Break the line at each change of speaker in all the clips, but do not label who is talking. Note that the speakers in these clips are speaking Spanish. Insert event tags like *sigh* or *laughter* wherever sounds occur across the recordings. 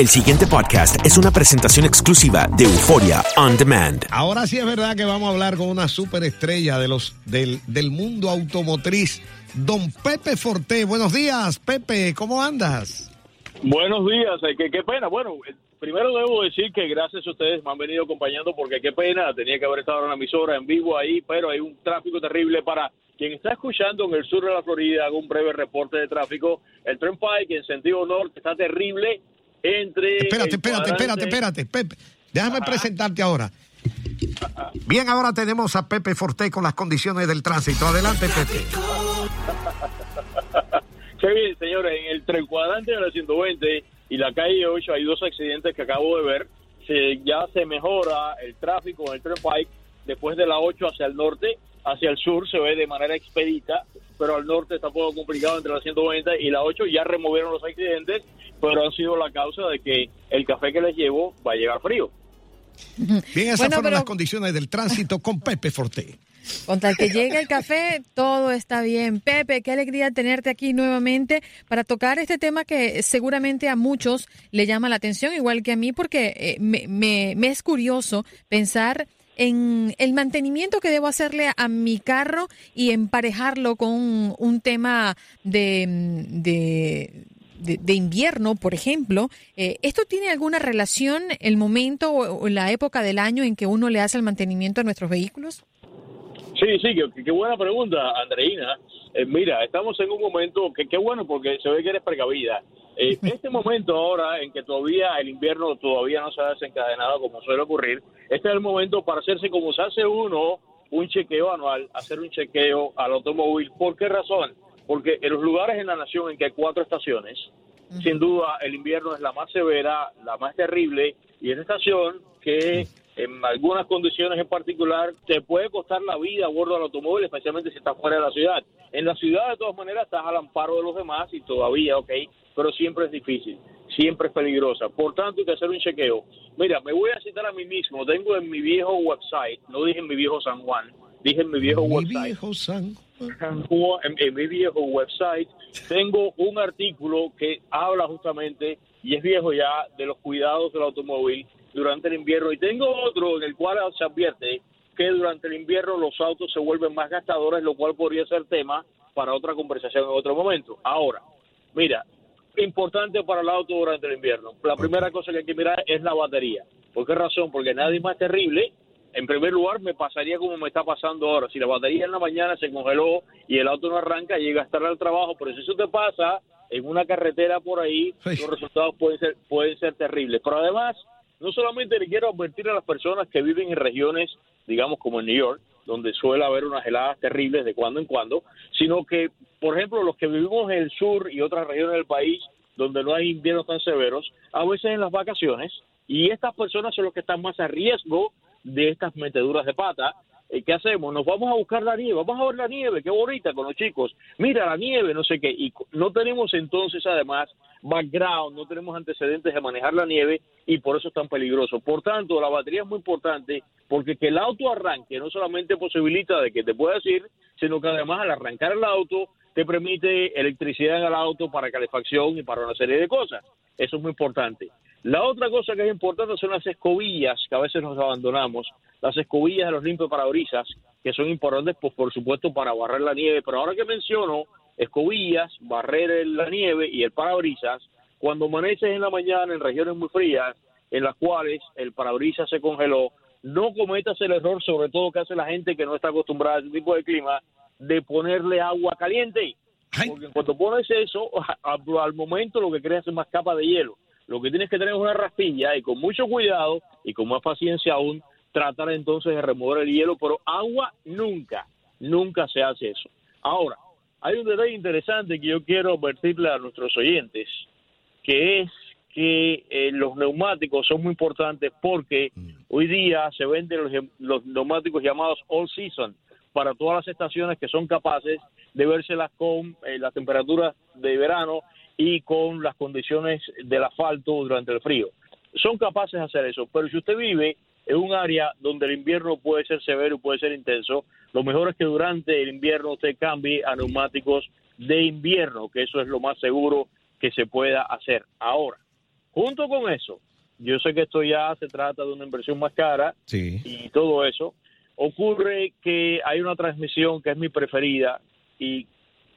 El siguiente podcast es una presentación exclusiva de Euforia On Demand.
Ahora sí es verdad que vamos a hablar con una superestrella de los, del, del mundo automotriz, don Pepe Forte. Buenos días, Pepe, ¿cómo andas?
Buenos días, eh, qué, qué pena. Bueno, eh, primero debo decir que gracias a ustedes me han venido acompañando porque qué pena, tenía que haber estado en la emisora en vivo ahí, pero hay un tráfico terrible para quien está escuchando en el sur de la Florida, hago un breve reporte de tráfico. El Turnpike en sentido norte está terrible entre...
Espérate, espérate, espérate, espérate, Pepe. Déjame presentarte ahora. Bien, ahora tenemos a Pepe Forte con las condiciones del tránsito. Adelante, Pepe. *laughs*
Qué bien, señores, en el tren cuadrante de la 120 y la calle 8 hay dos accidentes que acabo de ver. Se, ya se mejora el tráfico en el tren Pike después de la 8 hacia el norte, hacia el sur se ve de manera expedita, pero al norte está un poco complicado entre la 120 y la 8. Ya removieron los accidentes, pero han sido la causa de que el café que les llevo va a llegar frío.
Bien, esas
Bueno,
fueron
pero-
las condiciones del tránsito con Pepe Forte.
Con tal que llegue el café, todo está bien. Pepe, qué alegría tenerte aquí nuevamente para tocar este tema que seguramente a muchos le llama la atención, igual que a mí, porque eh, me, me- me es curioso pensar en el mantenimiento que debo hacerle a mi carro y emparejarlo con un, tema de, de, de- de invierno, por ejemplo. Eh, ¿Esto tiene alguna relación el momento o la época del año en que uno le hace el mantenimiento a nuestros vehículos?
Sí, sí, qué, buena pregunta, Andreina. Eh, mira, estamos en un momento que qué bueno porque se ve que eres precavida. Eh, *laughs* este momento ahora en que todavía el invierno todavía no se ha desencadenado como suele ocurrir, este es el momento para hacerse como se hace uno un chequeo anual, hacer un chequeo al automóvil. ¿Por qué razón? Porque en los lugares en la nación en que hay cuatro estaciones, sin duda el invierno es la más severa, la más terrible y es una estación que en algunas condiciones en particular te puede costar la vida a bordo del automóvil, especialmente si estás fuera de la ciudad. En la ciudad de todas maneras estás al amparo de los demás y todavía, ok, pero siempre es difícil, siempre es peligrosa. Por tanto hay que hacer un chequeo. Mira, me voy a citar a mí mismo, tengo en mi viejo website, no dije en mi viejo San Juan, dije en mi viejo
Mi
website.
viejo San
en, en mi viejo website tengo un artículo que habla justamente, y es viejo ya, de los cuidados del automóvil durante el invierno. Y tengo otro en el cual se advierte que durante el invierno los autos se vuelven más gastadores, lo cual podría ser tema para otra conversación en otro momento. Ahora, mira, importante para el auto durante el invierno. La primera cosa que hay que mirar es la batería. ¿Por qué razón? Porque nada es más terrible. En primer lugar, me pasaría como me está pasando ahora. Si la batería en la mañana se congeló y el auto no arranca, llega a estar al trabajo. Pero si eso te pasa en una carretera por ahí, los resultados pueden ser, pueden ser terribles. Pero además, no solamente le quiero advertir a las personas que viven en regiones, digamos como en New York, donde suele haber unas heladas terribles de cuando en cuando, sino que, por ejemplo, los que vivimos en el sur y otras regiones del país, donde no hay inviernos tan severos, a veces en las vacaciones, y estas personas son los que están más a riesgo de estas meteduras de pata. Eh, ¿Qué hacemos? Nos vamos a buscar la nieve, vamos a ver la nieve, qué bonita con los chicos. Mira la nieve, no sé qué. Y no tenemos entonces, además, background, no tenemos antecedentes de manejar la nieve y por eso es tan peligroso. Por tanto, la batería es muy importante porque que el auto arranque no solamente posibilita de que te puedas ir, sino que además al arrancar el auto te permite electricidad en el auto para calefacción y para una serie de cosas. Eso es muy importante. La otra cosa que es importante son las escobillas, que a veces nos abandonamos, las escobillas de los limpios parabrisas, que son importantes, pues por supuesto, para barrer la nieve. Pero ahora que menciono escobillas, barrer la nieve y el parabrisas, cuando amaneces en la mañana en regiones muy frías, en las cuales el parabrisas se congeló, no cometas el error, sobre todo que hace la gente que no está acostumbrada a ese tipo de clima, de ponerle agua caliente. Porque cuando pones eso, *laughs* al momento lo que creas es más capa de hielo. Lo que tienes que tener es una raspilla y con mucho cuidado y con más paciencia aún, tratar entonces de remover el hielo, pero agua nunca, nunca se hace eso. Ahora, hay un detalle interesante que yo quiero advertirle a nuestros oyentes, que es que eh, los neumáticos son muy importantes porque hoy día se venden los, los neumáticos llamados all season, para todas las estaciones que son capaces de vérselas con eh, las temperaturas de verano y con las condiciones del asfalto durante el frío. Son capaces de hacer eso, pero si usted vive en un área donde el invierno puede ser severo y puede ser intenso, lo mejor es que durante el invierno usted cambie a neumáticos de invierno, que eso es lo más seguro que se pueda hacer. Ahora, junto con eso, yo sé que esto ya se trata de una inversión más cara y todo eso, ocurre que hay una transmisión que es mi preferida y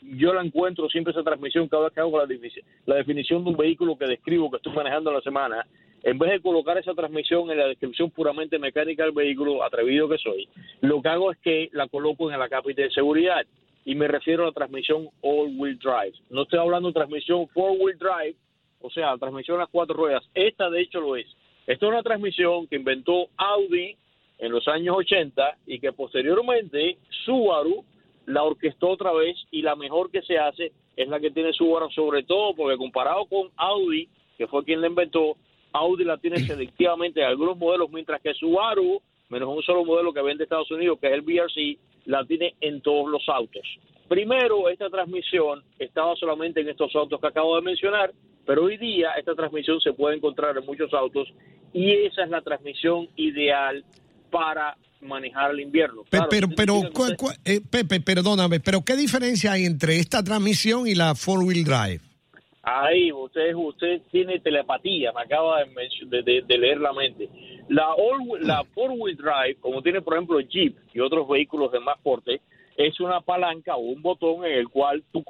yo la encuentro siempre esa transmisión cada vez que hago la, definición de un vehículo que describo que estoy manejando en la semana en vez de colocar esa transmisión en la descripción puramente mecánica del vehículo, atrevido que soy, lo que hago es que la coloco en la cápita de seguridad y me refiero a la transmisión all-wheel drive. No estoy hablando de transmisión four-wheel drive, o sea, transmisión a las cuatro ruedas. Esta de hecho lo es. Esta es una transmisión que inventó Audi en los años 80 y que posteriormente Subaru la orquestó otra vez y la mejor que se hace es la que tiene Subaru, sobre todo porque comparado con Audi, que fue quien la inventó, Audi la tiene *clears throat* selectivamente en algunos modelos, mientras que Subaru, menos un solo modelo que vende Estados Unidos, que es el BRC, la tiene en todos los autos. Primero, esta transmisión estaba solamente en estos autos que acabo de mencionar, pero hoy día esta transmisión se puede encontrar en muchos autos y esa es la transmisión ideal para manejar el invierno.
pero, pero, eh, Pepe, perdóname, pero ¿qué diferencia hay entre esta transmisión y la four-wheel drive?
Ahí, usted, usted tiene telepatía, me acaba de, leer la mente. La, la *clears throat* four-wheel drive, como tiene por ejemplo Jeep y otros vehículos de más porte, es una palanca o un botón en el cual tú,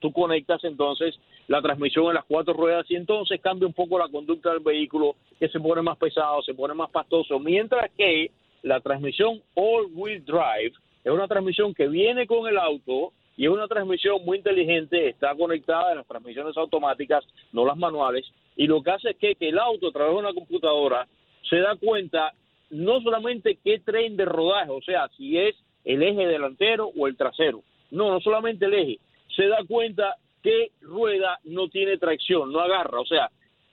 tú conectas entonces la transmisión en las cuatro ruedas y entonces cambia un poco la conducta del vehículo, que se pone más pesado, se pone más pastoso, mientras que la transmisión all-wheel drive es una transmisión que viene con el auto y es una transmisión muy inteligente, está conectada a las transmisiones automáticas, no las manuales, y lo que hace es que, que el auto a través de una computadora se da cuenta no solamente qué tren de rodaje, o sea, si es el eje delantero o el trasero, no, no solamente el eje, se da cuenta qué rueda no tiene tracción, no agarra, o sea,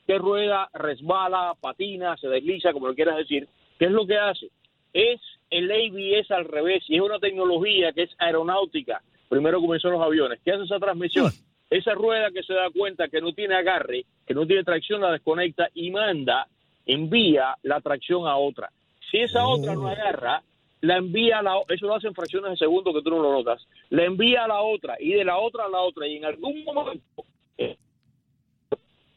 qué rueda resbala, patina, se desliza, como lo quieras decir, ¿qué es lo que hace? Es el ABS al revés y es una tecnología que es aeronáutica. Primero comenzó los aviones. ¿Qué hace esa transmisión? Esa rueda que se da cuenta que no tiene agarre, que no tiene tracción, la desconecta y manda, envía la tracción a otra. Si esa otra no agarra, la envía a la eso lo hace en fracciones de segundo que tú no lo notas, la envía a la otra y de la otra a la otra y en algún momento eh,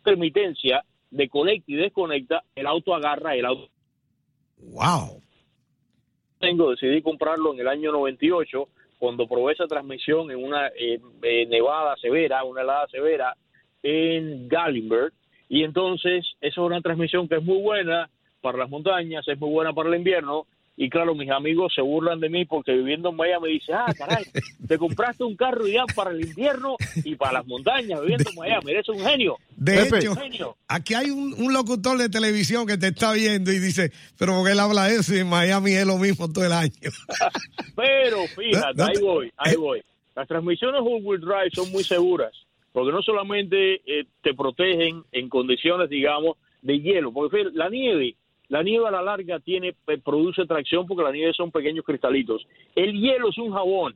permitencia de conecta y desconecta, el auto agarra el auto.
Wow.
Tengo, decidí comprarlo en el año 98 cuando probé esa transmisión en una eh, eh, nevada severa, una helada severa en Gallenberg y entonces esa es una transmisión que es muy buena para las montañas, es muy buena para el invierno y claro, mis amigos se burlan de mí porque viviendo en Miami me dice, ah, caray, *laughs* te compraste un carro ya para el invierno y para las montañas viviendo en Miami, eres un genio.
De hecho, aquí hay un, locutor de televisión que te está viendo y dice, pero porque él habla eso y en Miami es lo mismo todo el año. *laughs*
pero fíjate, ahí voy, ahí voy. Las transmisiones all-wheel drive son muy seguras porque no solamente eh, te protegen en condiciones, digamos, de hielo, porque fíjate, la nieve, la nieve a la larga tiene eh, produce tracción porque la nieve son pequeños cristalitos. El hielo es un jabón.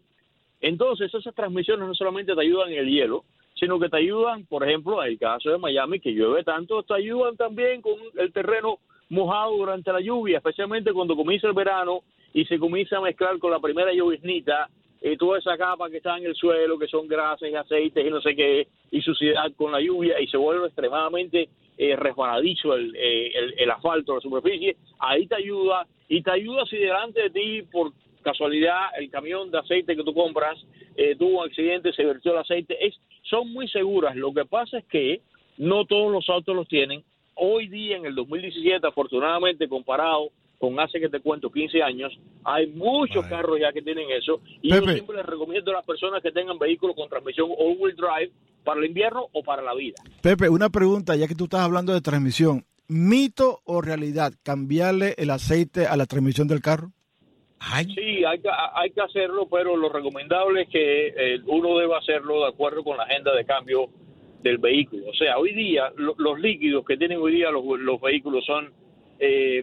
Entonces, esas transmisiones no solamente te ayudan en el hielo, sino que te ayudan, por ejemplo, en el caso de Miami, que llueve tanto, te ayudan también con el terreno mojado durante la lluvia, especialmente cuando comienza el verano y se comienza a mezclar con la primera lluviznita, y toda esa capa que está en el suelo, que son grasas y aceites y no sé qué, y suciedad con la lluvia, y se vuelve extremadamente eh, resbaladizo el, eh, el, el asfalto, la superficie, ahí te ayuda, y te ayuda si delante de ti, por casualidad, el camión de aceite que tú compras eh, tuvo un accidente, se vertió el aceite, es, son muy seguras. Lo que pasa es que no todos los autos los tienen. Hoy día, en el 2017, afortunadamente, comparado con hace que te cuento 15 años, hay muchos carros ya que tienen eso. Y yo
Pepe.
siempre les recomiendo a las personas que tengan vehículos con transmisión all-wheel drive para el invierno o para la vida.
Pepe, una pregunta, ya que tú estás hablando de transmisión. ¿Mito o realidad cambiarle el aceite a la transmisión del carro?
Sí, hay que, hay que hacerlo, pero lo recomendable es que eh, uno deba hacerlo de acuerdo con la agenda de cambio del vehículo. O sea, hoy día lo- los líquidos que tienen hoy día los, los vehículos son, eh,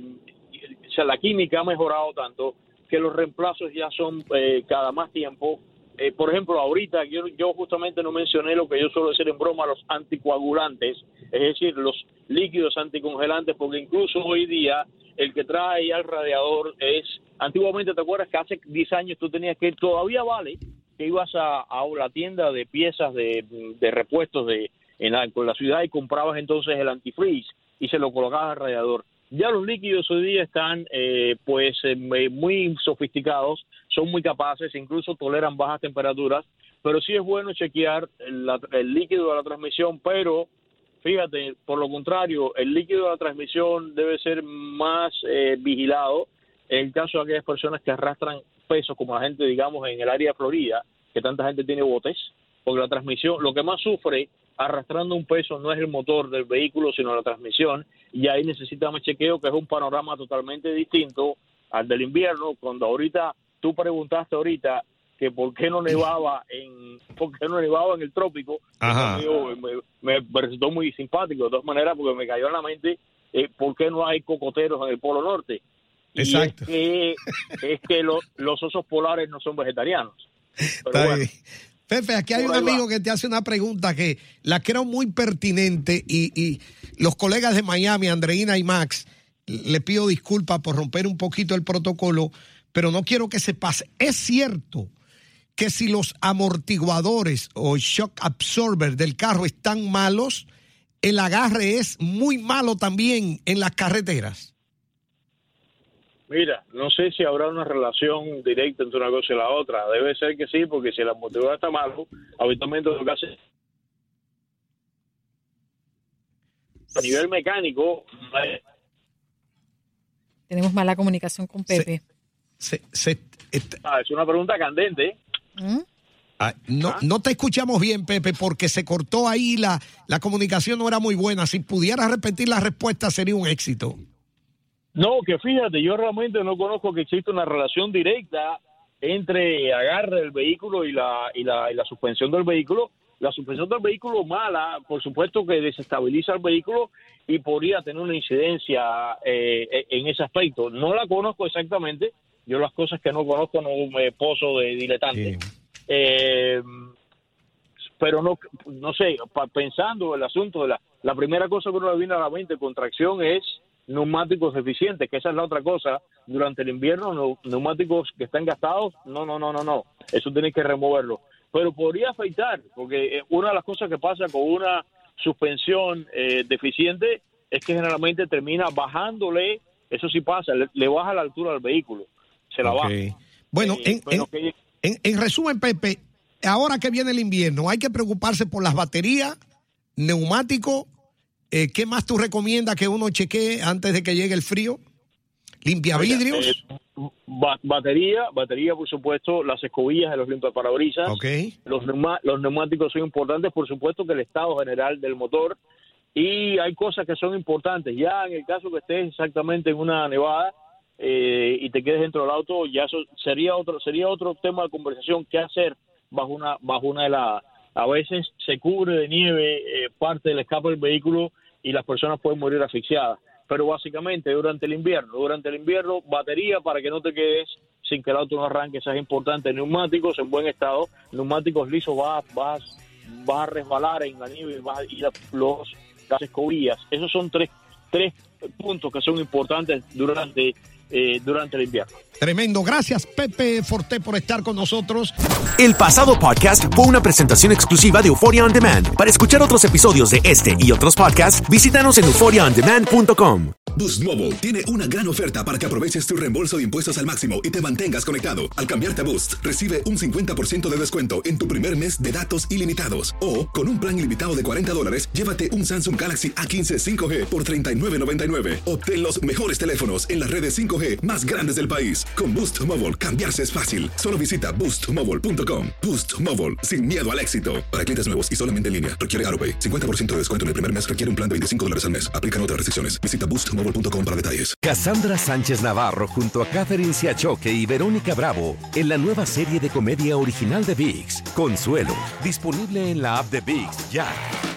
sea, la química ha mejorado tanto que los reemplazos ya son eh, cada más tiempo. Eh, por ejemplo, ahorita yo, yo justamente no mencioné lo que yo suelo decir en broma, los anticoagulantes, es decir, los líquidos anticongelantes, porque incluso hoy día el que trae al radiador es, antiguamente te acuerdas que hace 10 años tú tenías que, todavía vale, que ibas a, la tienda de piezas de, repuestos de en la, con la ciudad y comprabas entonces el antifreeze y se lo colocabas al radiador. Ya los líquidos hoy día están eh, pues eh, muy sofisticados, son muy capaces, incluso toleran bajas temperaturas, pero sí es bueno chequear el, líquido de la transmisión, pero fíjate, por lo contrario, el líquido de la transmisión debe ser más eh, vigilado en el caso de aquellas personas que arrastran pesos, como la gente, digamos, en el área Florida, que tanta gente tiene botes, porque la transmisión, lo que más sufre arrastrando un peso no es el motor del vehículo, sino la transmisión, y ahí necesitamos chequeo, que es un panorama totalmente distinto al del invierno, cuando ahorita, tú preguntaste ahorita que por qué no nevaba en, *laughs* por qué no nevaba en el trópico. Yo, me, me- resultó muy simpático, de todas maneras, porque me cayó en la mente eh, por qué no hay cocoteros en el Polo Norte. Y
Exacto.
Es que, es que lo- los osos polares no son vegetarianos. *laughs* Pero
Está
bueno,
bien. Pepe, aquí hay un amigo que te hace una pregunta que la creo muy pertinente y, y los colegas de Miami, Andreina y Max, le pido disculpas por romper un poquito el protocolo, pero no quiero que se pase. Es cierto que si los amortiguadores o shock absorber del carro están malos, el agarre es muy malo también en las carreteras.
Mira, no sé si habrá una relación directa entre una cosa y la otra. Debe ser que sí, porque si el amortiguador está malo, habitualmente lo que hace a nivel mecánico
Tenemos mala comunicación con Pepe.
ah, es una pregunta candente.
¿Mm?
Ah, no, no te escuchamos bien, Pepe, porque se cortó ahí la, la comunicación no era muy buena. Si pudieras repetir la respuesta sería un éxito.
No, que fíjate, yo realmente no conozco que exista una relación directa entre agarre del vehículo y la, y la, y la suspensión del vehículo. La suspensión del vehículo mala, por supuesto que desestabiliza el vehículo y podría tener una incidencia eh, en ese aspecto. No la conozco exactamente, yo las cosas que no conozco no me pozo de diletante. Eh, pero no, no sé, pa- pensando el asunto de la, la primera cosa que uno le viene a la mente con tracción es neumáticos eficientes, que esa es la otra cosa. Durante el invierno, neu- neumáticos que están gastados, no, no, no, no, no. Eso tienes que removerlo. Pero podría afectar, porque eh, una de las cosas que pasa con una suspensión eh, deficiente es que generalmente termina bajándole, eso sí pasa, le, le baja la altura del vehículo, se la baja.
Bueno,
Eh,
en, en- en- en resumen, Pepe, ahora que viene el invierno, hay que preocuparse por las baterías, neumáticos. Eh, ¿Qué más tú recomiendas que uno chequee antes de que llegue el frío? Limpia vidrios.
eh, ba- batería, batería, por supuesto, las escobillas de los limpiaparabrisas. Los, neuma- los neumáticos son importantes, por supuesto que el estado general del motor. Y hay cosas que son importantes. Ya en el caso que estés exactamente en una nevada eh, y te quedes dentro del auto, ya eso sería otro sería otro tema de conversación. ¿Qué hacer bajo una bajo una helada? A veces se cubre de nieve eh, parte del escape del vehículo y las personas pueden morir asfixiadas. Pero básicamente durante el invierno, durante el invierno, batería para que no te quedes sin que el auto no arranque, eso es importante. Neumáticos en buen estado, neumáticos lisos, vas, vas, vas a resbalar en la nieve vas, y la, los, las escobillas. Esos son tres, tres puntos que son importantes durante, eh, durante el invierno.
Tremendo. Gracias, Pepe Forte, por estar con nosotros.
El pasado podcast fue una presentación exclusiva de Euphoria On Demand. Para escuchar otros episodios de este y otros podcasts, visítanos en euphoriaondemand.com.
Boost Mobile tiene una gran oferta para que aproveches tu reembolso de impuestos al máximo y te mantengas conectado. Al cambiarte a Boost, recibe un 50% de descuento en tu primer mes de datos ilimitados. O, con un plan ilimitado de 40 dólares, llévate un Samsung Galaxy A15 5G por $39.99. Obtén los mejores teléfonos en las redes 5G más grandes del país. Con Boost Mobile, cambiarse es fácil. Solo visita boostmobile.com. Boost Mobile, sin miedo al éxito. Para clientes nuevos y solamente en línea, requiere AroPay. 50% de descuento en el primer mes requiere un plan de 25 dólares al mes. Aplican otras restricciones. Visita boostmobile.com para detalles.
Cassandra Sánchez Navarro junto a Catherine Siachoque y Verónica Bravo en la nueva serie de comedia original de VIX, Consuelo, disponible en la app de VIX ya.